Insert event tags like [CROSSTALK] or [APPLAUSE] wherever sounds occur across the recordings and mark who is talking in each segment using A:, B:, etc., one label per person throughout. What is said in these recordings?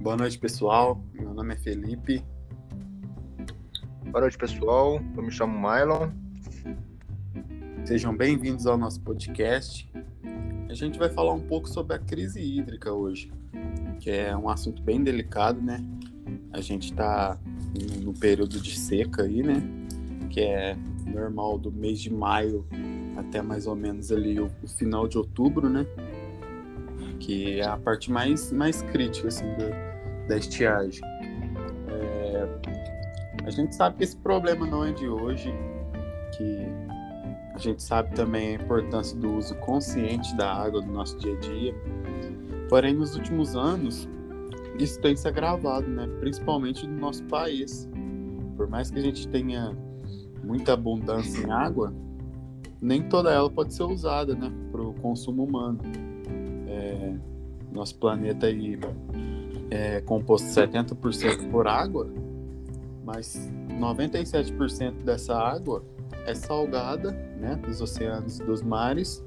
A: Boa noite, pessoal. Meu nome é Felipe.
B: Boa noite, pessoal. Eu me chamo Mylon.
A: Sejam bem-vindos ao nosso podcast. A gente vai falar um pouco sobre a crise hídrica hoje, que é um assunto bem delicado, né? A gente está no período de seca aí, né? Que é normal do mês de maio até mais ou menos ali o, o final de outubro, né? Que é a parte mais, mais crítica, assim, da, da estiagem. É, a gente sabe que esse problema não é de hoje, que a gente sabe também a importância do uso consciente da água no nosso dia a dia. Porém, nos últimos anos, isso tem se agravado, né? principalmente no nosso país. Por mais que a gente tenha muita abundância em água, nem toda ela pode ser usada né? para o consumo humano. É, nosso planeta aí é composto 70% por água, mas 97% dessa água é salgada, né, dos oceanos e dos mares,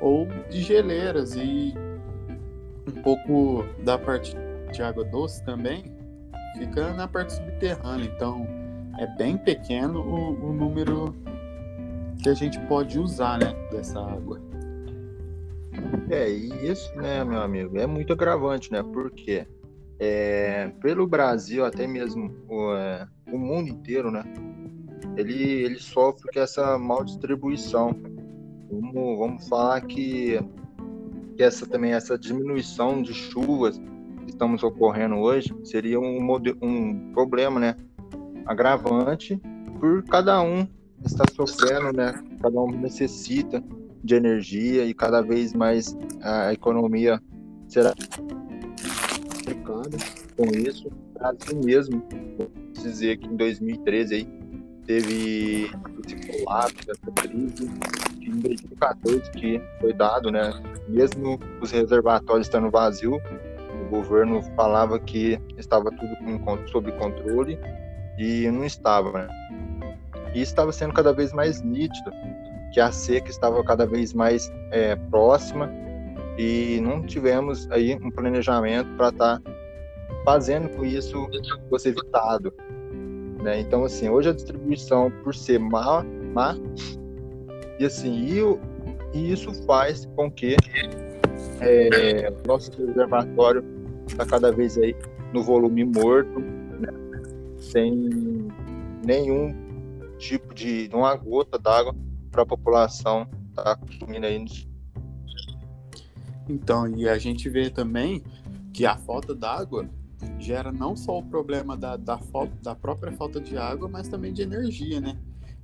A: ou de geleiras e um pouco da parte de água doce também fica na parte subterrânea. Então é bem pequeno o, o número que a gente pode usar, né, dessa água.
B: É, e isso, né, meu amigo, é muito agravante, né? Porque é, pelo Brasil, até mesmo o, é, o mundo inteiro, né? Ele, ele sofre com essa mal distribuição. Vamos, vamos falar que, que essa também essa diminuição de chuvas que estamos ocorrendo hoje seria um, um problema, né? Agravante por cada um está sofrendo, né? Cada um necessita de energia e cada vez mais a economia será com isso. Brasil mesmo, vou dizer que em 2013 aí teve esse colapso, essa crise, em 2014 que foi dado, né? Mesmo os reservatórios estando vazios, o governo falava que estava tudo sob controle e não estava, né? E estava sendo cada vez mais nítido que a seca estava cada vez mais é, próxima e não tivemos aí um planejamento para estar tá fazendo com isso fosse evitado. Né? Então, assim, hoje a distribuição, por ser má, má e assim, e, e isso faz com que é, nosso reservatório está cada vez aí no volume morto, né? sem nenhum tipo de, uma gota d'água para a população estar tá consumindo aí.
A: Então, e a gente vê também que a falta d'água gera não só o problema da, da, falta, da própria falta de água, mas também de energia, né?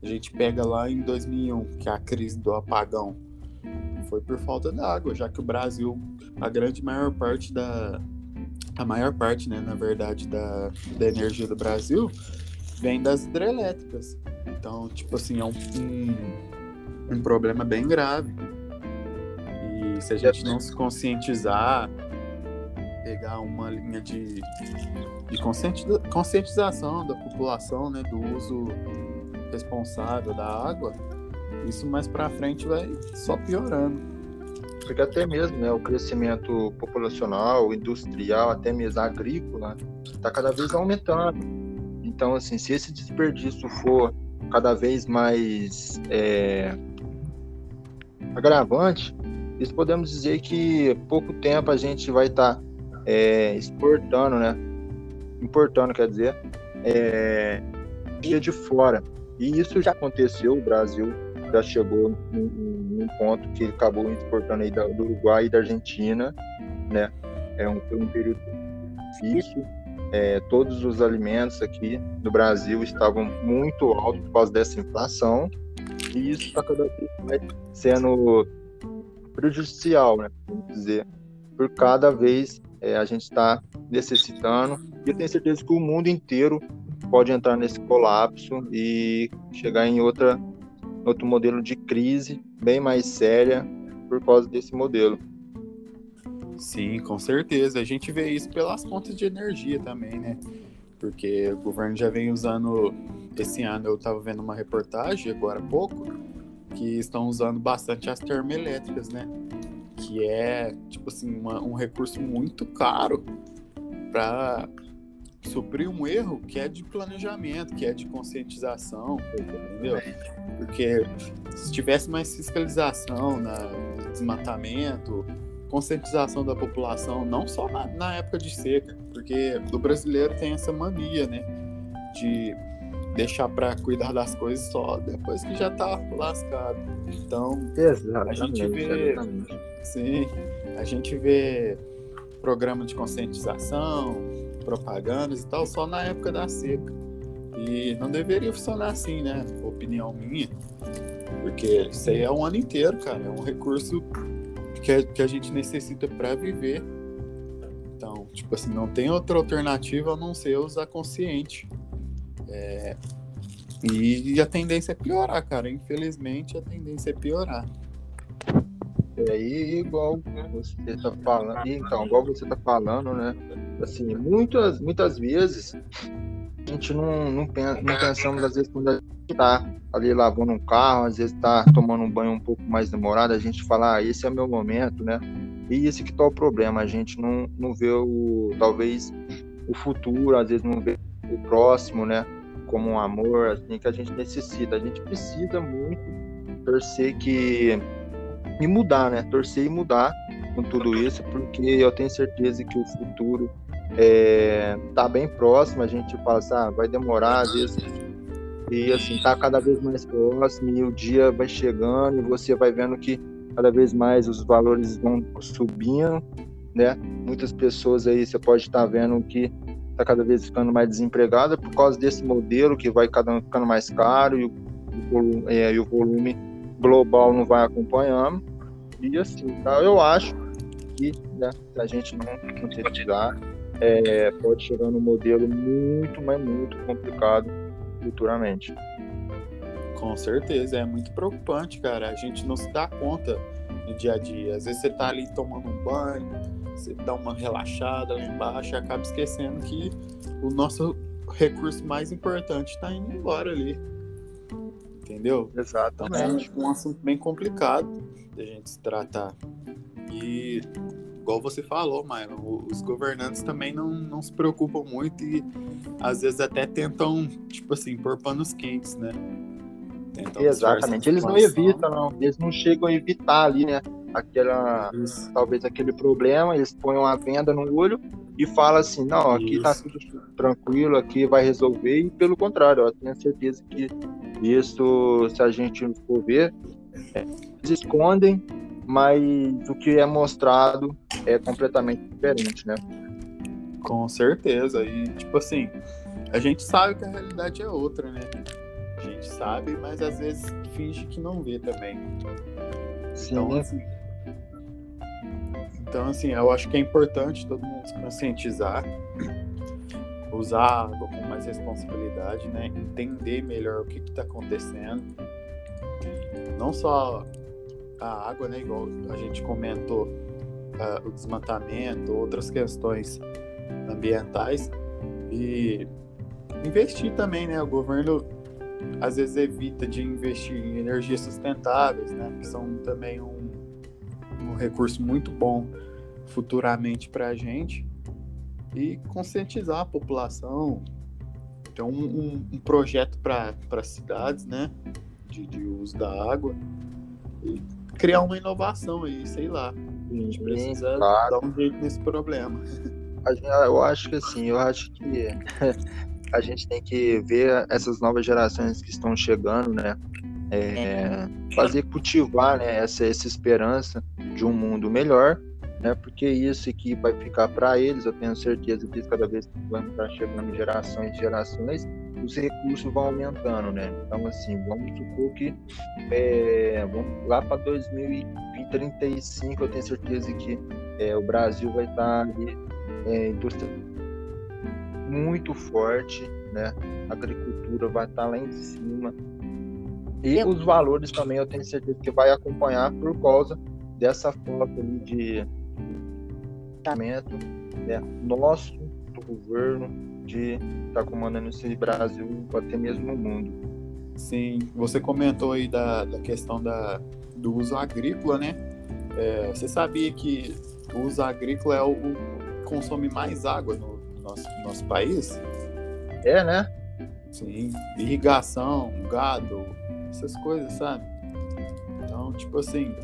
A: A gente pega lá em 2001, que é a crise do apagão foi por falta d'água, já que o Brasil, a grande maior parte da. A maior parte, né, na verdade, da, da energia do Brasil vem das hidrelétricas. Então, tipo assim, é um, um um problema bem grave. E se a gente não se conscientizar, pegar uma linha de, de conscientização da população, né, do uso responsável da água, isso mais para frente vai só piorando.
B: Porque até mesmo né, o crescimento populacional, industrial, até mesmo agrícola, está cada vez aumentando. Então, assim, se esse desperdício for cada vez mais é, agravante, isso podemos dizer que pouco tempo a gente vai estar tá, é, exportando, né? Importando, quer dizer, é, de fora. E isso já aconteceu, o Brasil já chegou num, num ponto que ele acabou exportando aí do Uruguai e da Argentina, né? É um, foi um período difícil. É, todos os alimentos aqui do Brasil estavam muito altos por causa dessa inflação e isso está cada vez mais sendo prejudicial, né? Vamos dizer, por cada vez é, a gente está necessitando. E eu tenho certeza que o mundo inteiro pode entrar nesse colapso e chegar em outra, outro modelo de crise bem mais séria por causa desse modelo.
A: Sim, com certeza. A gente vê isso pelas fontes de energia também, né? Porque o governo já vem usando esse ano eu estava vendo uma reportagem agora há pouco que estão usando bastante as termoelétricas, né? Que é, tipo assim, uma, um recurso muito caro para suprir um erro que é de planejamento, que é de conscientização, entendeu? Porque se tivesse mais fiscalização na desmatamento, conscientização da população, não só na, na época de seca, porque o brasileiro tem essa mania, né, de deixar para cuidar das coisas só depois que já tá lascado. Então, a gente vê, exatamente. sim, a gente vê programa de conscientização, propagandas e tal só na época da seca. E não deveria funcionar assim, né? Opinião minha. Porque isso aí é um ano inteiro, cara. É um recurso que a, que a gente necessita para viver. Então, tipo assim, não tem outra alternativa a não ser usar consciente. É, e a tendência é piorar, cara. Infelizmente, a tendência é piorar.
B: E aí, igual você tá falando, então, igual você tá falando, né? Assim, muitas, muitas vezes a gente não, não, pensa, não pensamos, às vezes, quando a gente tá ali lavando um carro, às vezes tá tomando um banho um pouco mais demorado, a gente fala, ah, esse é o meu momento, né? E esse que tá o problema, a gente não, não vê o, talvez, o futuro, às vezes não vê o próximo, né? Como um amor assim, que a gente necessita. A gente precisa muito torcer que e mudar, né? Torcer e mudar com tudo isso, porque eu tenho certeza que o futuro é, tá bem próximo. A gente assim, ah, vai demorar às vezes e assim tá cada vez mais próximo e o dia vai chegando e você vai vendo que cada vez mais os valores vão subindo, né? Muitas pessoas aí você pode estar tá vendo que está cada vez ficando mais desempregada por causa desse modelo que vai cada ficando mais caro e o, volume, é, e o volume global não vai acompanhando. E assim, tá? eu acho que né, se a gente não conscientizar, é, pode chegar num modelo muito, mas muito complicado futuramente.
A: Com certeza, é muito preocupante, cara. A gente não se dá conta no dia a dia. Às vezes você tá ali tomando um banho, você dá uma relaxada lá embaixo e acaba esquecendo que o nosso recurso mais importante está indo embora ali. Entendeu?
B: Exatamente.
A: Então, é um assunto bem complicado da gente se tratar. E, igual você falou, Maio, os governantes também não, não se preocupam muito e às vezes até tentam, tipo assim, pôr panos quentes, né?
B: Tentam Exatamente. Eles não evitam, não. Eles não chegam a evitar ali, né? Aquela Isso. talvez aquele problema, eles põem uma venda no olho e fala assim, não, aqui tá Isso. tá tudo tranquilo, aqui vai resolver, e pelo contrário, eu tenho certeza que isso, se a gente for ver, eles escondem, mas o que é mostrado é completamente diferente, né?
A: Com certeza, e tipo assim, a gente sabe que a realidade é outra, né? A gente sabe, mas às vezes finge que não vê também.
B: Sim. Então, assim,
A: então, assim, eu acho que é importante todo mundo se conscientizar, usar a água com mais responsabilidade, né? Entender melhor o que está acontecendo. Não só a água, né? Igual a gente comentou, uh, o desmatamento, outras questões ambientais e investir também, né? O governo às vezes evita de investir em energias sustentáveis, né? Que são também um um recurso muito bom futuramente para a gente e conscientizar a população. Então, um, um, projeto para cidades, né, de, de, uso da água e criar uma inovação aí, sei lá. A gente precisa claro. dar um jeito nesse problema.
B: Eu acho que assim, eu acho que [LAUGHS] a gente tem que ver essas novas gerações que estão chegando, né? É, fazer cultivar né, essa, essa esperança de um mundo melhor, né? Porque isso aqui vai ficar para eles. Eu tenho certeza que cada vez que vão estar chegando gerações e gerações, os recursos vão aumentando, né? Então, assim, vamos supor que é, vamos lá para 2035, eu tenho certeza que é, o Brasil vai estar ali, é, indústria muito forte, né? A agricultura vai estar lá em cima. E os valores também eu tenho certeza que vai acompanhar por causa dessa foto ali de pensamento né, nosso, do governo, de estar tá comandando esse Brasil, até mesmo o mundo.
A: Sim, você comentou aí da, da questão da, do uso agrícola, né? É, você sabia que o uso agrícola é o, o consome mais água no, no nosso, no nosso país.
B: É, né?
A: Sim, irrigação, gado, essas coisas, sabe? Então, tipo assim,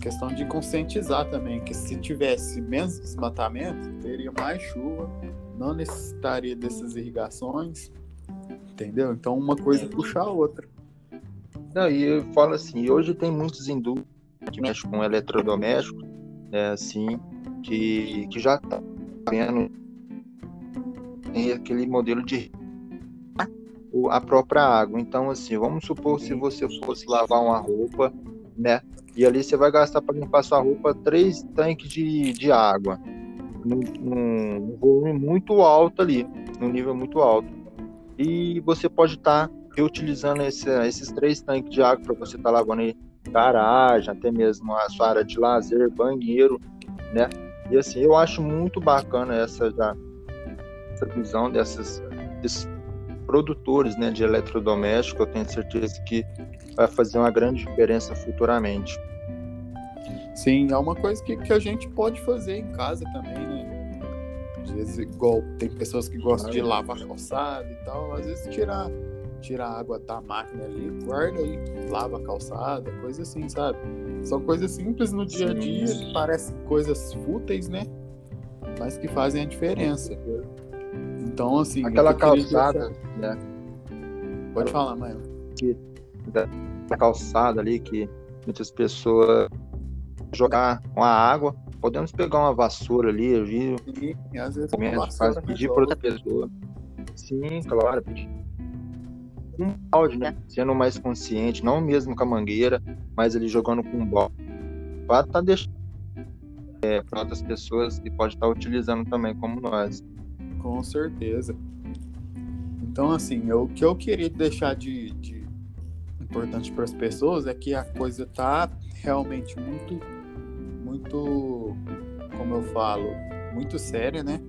A: questão de conscientizar também que se tivesse menos desmatamento, teria mais chuva, não necessitaria dessas irrigações, entendeu? Então uma coisa puxa a outra.
B: Não, e eu falo assim, hoje tem muitos indústrias que mexem com eletrodomésticos, né, assim, que, que já tá vendo tem aquele modelo de a própria água. Então, assim, vamos supor se você fosse lavar uma roupa, né? E ali você vai gastar para limpar sua roupa três tanques de, de água. Num, num volume muito alto ali, num nível muito alto. E você pode estar tá reutilizando esse, esses três tanques de água para você estar tá lavando aí garagem, até mesmo a sua área de lazer, banheiro, né? E assim, eu acho muito bacana essa, já, essa visão dessas, desses produtores né, de eletrodoméstico. Eu tenho certeza que vai fazer uma grande diferença futuramente.
A: Sim, é uma coisa que, que a gente pode fazer em casa também, né? Às vezes, igual tem pessoas que gostam de lavar calçada e tal, às vezes tirar tira a água da máquina ali, guarda e lava a calçada, coisa assim, sabe? São coisas simples no dia a dia, que parecem coisas fúteis, né? Mas que fazem a diferença. Então, assim.
B: Aquela calçada, né?
A: Pode falar, mãe.
B: Que, da calçada ali que muitas pessoas jogar com a água. Podemos pegar uma vassoura ali, viu? Sim, às vezes faz, pedir para outra pessoa. Sim, claro, pedir um balde, né? Sendo mais consciente, não mesmo com a mangueira, mas ele jogando com um balde. Para tá deixando é, para outras pessoas que pode estar tá utilizando também, como nós.
A: Com certeza. Então, assim, eu, o que eu queria deixar de, de importante para as pessoas é que a coisa tá realmente muito, muito, como eu falo, muito séria, né?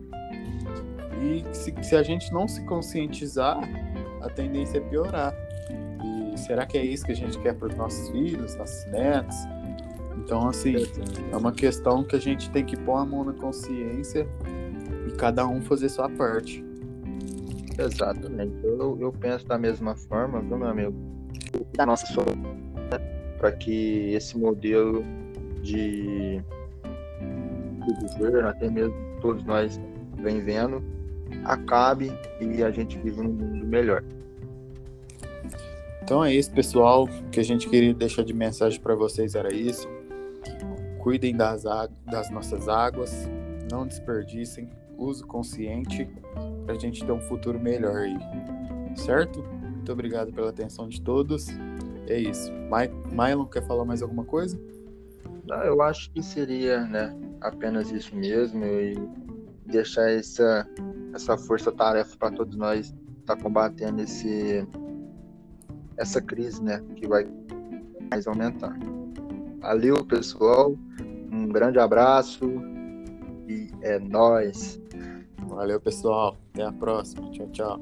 A: E se, se a gente não se conscientizar, a tendência é piorar. E será que é isso que a gente quer para os nossos filhos, nossos netos? Então, assim, é uma questão que a gente tem que pôr a mão na consciência cada um fazer sua parte.
B: Exatamente. Eu, eu penso da mesma forma, viu, meu amigo? Da nossa para que esse modelo de, de governo, até mesmo todos nós vem vendo, acabe e a gente vive num mundo melhor.
A: Então é isso, pessoal. O que a gente queria deixar de mensagem para vocês era isso. Cuidem das, das nossas águas, não desperdicem, uso consciente para a gente ter um futuro melhor aí. Certo? Muito obrigado pela atenção de todos. É isso. My, Mylon, quer falar mais alguma coisa?
B: Não, eu acho que seria né, apenas isso mesmo e deixar essa, essa força-tarefa para todos nós estar tá combatendo esse, essa crise né, que vai mais aumentar. Valeu, pessoal. Um grande abraço e é nós.
A: Valeu, pessoal. Até a próxima. Tchau, tchau.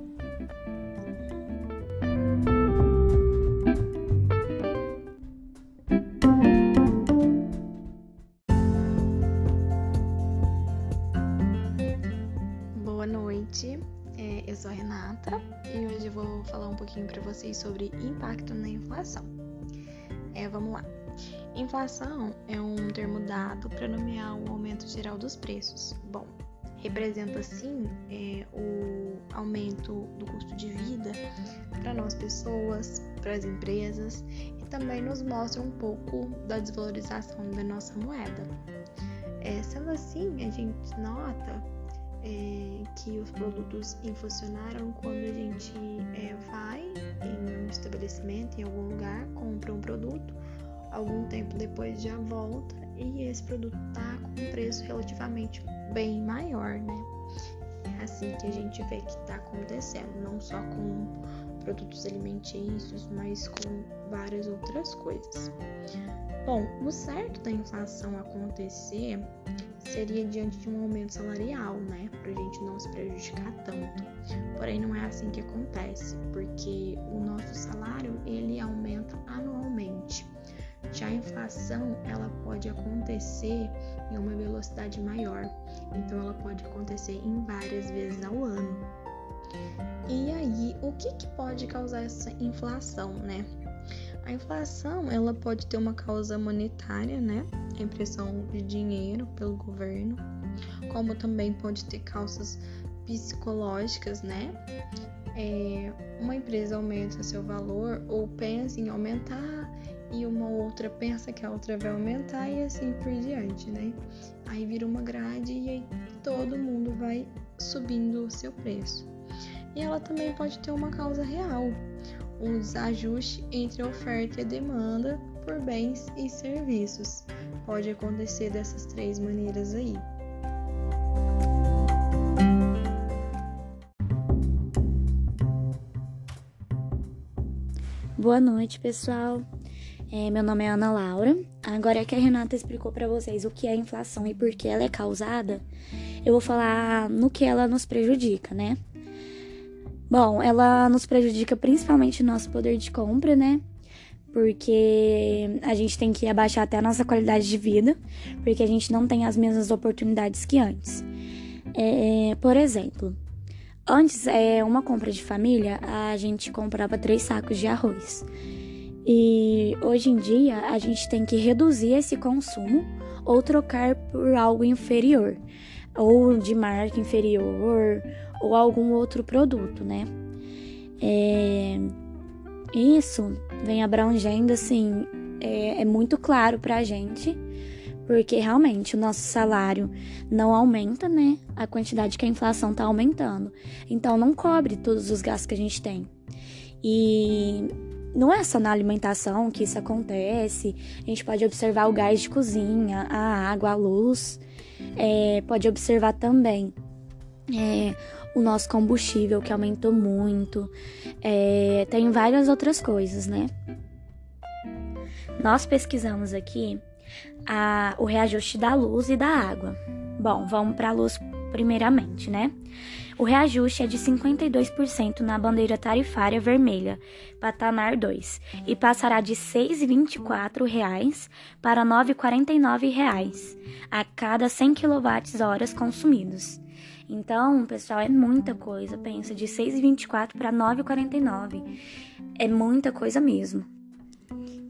C: Boa noite. É, eu sou a Renata e hoje eu vou falar um pouquinho para vocês sobre impacto na inflação. É, vamos lá. Inflação é um termo dado para nomear o aumento geral dos preços. Bom, representa sim é, o aumento do custo de vida para nós pessoas, para as empresas e também nos mostra um pouco da desvalorização da nossa moeda. É, sendo assim, a gente nota é, que os produtos inflacionaram quando a gente é, vai em um estabelecimento, em algum lugar, compra um produto, algum tempo depois já volta e esse produto tá com um preço relativamente bem maior, né? É assim que a gente vê que está acontecendo, não só com produtos alimentícios, mas com várias outras coisas. Bom, o certo da inflação acontecer seria diante de um aumento salarial, né? Para a gente não se prejudicar tanto. Porém, não é assim que acontece, porque o nosso salário ele aumenta anualmente. Já a inflação, ela pode acontecer em uma velocidade maior, então ela pode acontecer em várias vezes ao ano. E aí, o que, que pode causar essa inflação, né? A inflação, ela pode ter uma causa monetária, né? A impressão de dinheiro pelo governo, como também pode ter causas psicológicas, né? É, uma empresa aumenta seu valor ou pensa em aumentar e uma outra pensa que a outra vai aumentar e assim por diante, né? Aí vira uma grade e aí todo mundo vai subindo o seu preço. E ela também pode ter uma causa real, um desajuste entre a oferta e a demanda por bens e serviços. Pode acontecer dessas três maneiras aí.
D: Boa noite, pessoal. É, meu nome é Ana Laura. Agora que a Renata explicou para vocês o que é inflação e por que ela é causada, eu vou falar no que ela nos prejudica, né? Bom, ela nos prejudica principalmente o nosso poder de compra, né? Porque a gente tem que abaixar até a nossa qualidade de vida, porque a gente não tem as mesmas oportunidades que antes. É, por exemplo, antes, é, uma compra de família, a gente comprava três sacos de arroz. E hoje em dia a gente tem que reduzir esse consumo ou trocar por algo inferior, ou de marca inferior, ou algum outro produto, né? É, isso vem abrangendo, assim, é, é muito claro pra gente, porque realmente o nosso salário não aumenta, né? A quantidade que a inflação tá aumentando. Então não cobre todos os gastos que a gente tem. E não é só na alimentação que isso acontece. A gente pode observar o gás de cozinha, a água, a luz. É, pode observar também é, o nosso combustível que aumentou muito, é, tem várias outras coisas, né? Nós pesquisamos aqui a, o reajuste da luz e da água. Bom, vamos para a luz primeiramente, né? O reajuste é de 52% na bandeira tarifária vermelha, patamar 2, e passará de R$ 6,24 para R$ 9,49 a cada 100 kWh consumidos. Então, pessoal, é muita coisa. Pensa, de 6,24 para 9,49. É muita coisa mesmo.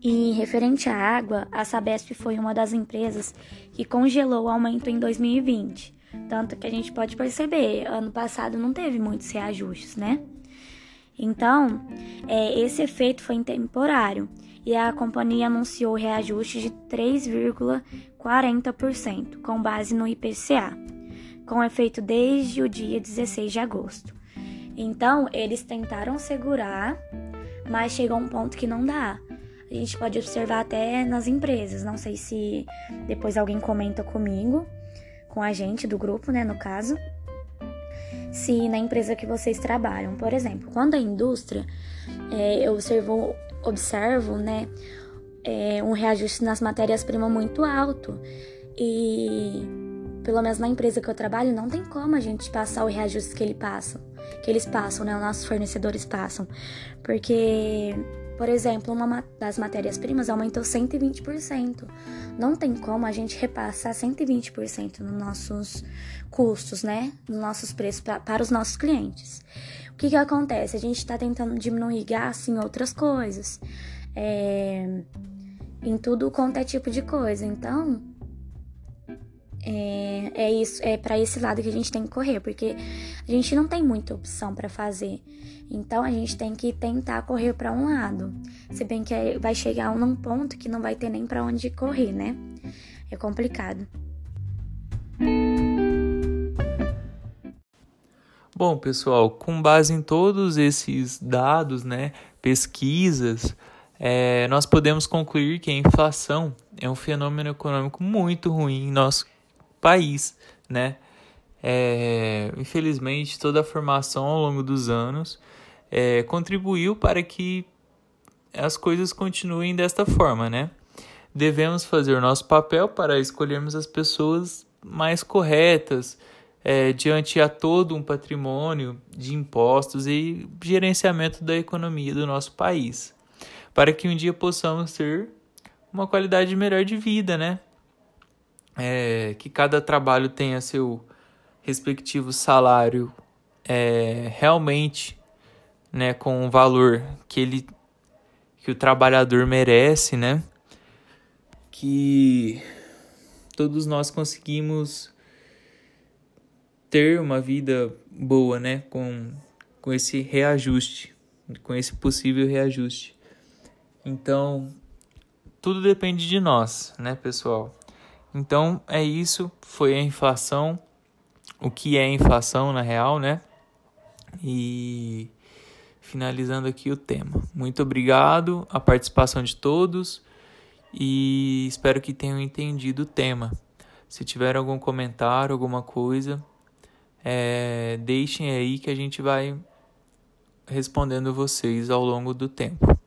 D: E referente à água, a Sabesp foi uma das empresas que congelou o aumento em 2020. Tanto que a gente pode perceber, ano passado não teve muitos reajustes, né? Então, é, esse efeito foi temporário e a companhia anunciou reajuste de 3,40%, com base no IPCA com efeito desde o dia 16 de agosto. Então, eles tentaram segurar, mas chegou um ponto que não dá. A gente pode observar até nas empresas, não sei se depois alguém comenta comigo, com a gente do grupo, né, no caso, se na empresa que vocês trabalham, por exemplo, quando a indústria, é, eu observo, observo, né, é, um reajuste nas matérias-primas muito alto e pelo menos na empresa que eu trabalho, não tem como a gente passar o reajuste que ele passa, que eles passam, né? Os nossos fornecedores passam. Porque, por exemplo, uma das matérias-primas aumentou 120%. Não tem como a gente repassar 120% nos nossos custos, né? Nos nossos preços pra, para os nossos clientes. O que, que acontece? A gente está tentando diminuir gasto em outras coisas. É, em tudo quanto é tipo de coisa. Então, é, é isso, é para esse lado que a gente tem que correr, porque a gente não tem muita opção para fazer. Então a gente tem que tentar correr para um lado. Se bem que vai chegar num ponto que não vai ter nem para onde correr, né? É complicado.
E: Bom, pessoal, com base em todos esses dados, né, pesquisas, é, nós podemos concluir que a inflação é um fenômeno econômico muito ruim em nosso país, né? É, infelizmente, toda a formação ao longo dos anos é, contribuiu para que as coisas continuem desta forma, né? Devemos fazer o nosso papel para escolhermos as pessoas mais corretas é, diante a todo um patrimônio de impostos e gerenciamento da economia do nosso país, para que um dia possamos ter uma qualidade melhor de vida, né? É, que cada trabalho tenha seu respectivo salário é, realmente né, com o valor que ele que o trabalhador merece, né? Que todos nós conseguimos ter uma vida boa, né, com com esse reajuste, com esse possível reajuste. Então, tudo depende de nós, né, pessoal? Então, é isso, foi a inflação, o que é inflação na real, né? E finalizando aqui o tema. Muito obrigado a participação de todos e espero que tenham entendido o tema. Se tiver algum comentário, alguma coisa, é, deixem aí que a gente vai respondendo vocês ao longo do tempo.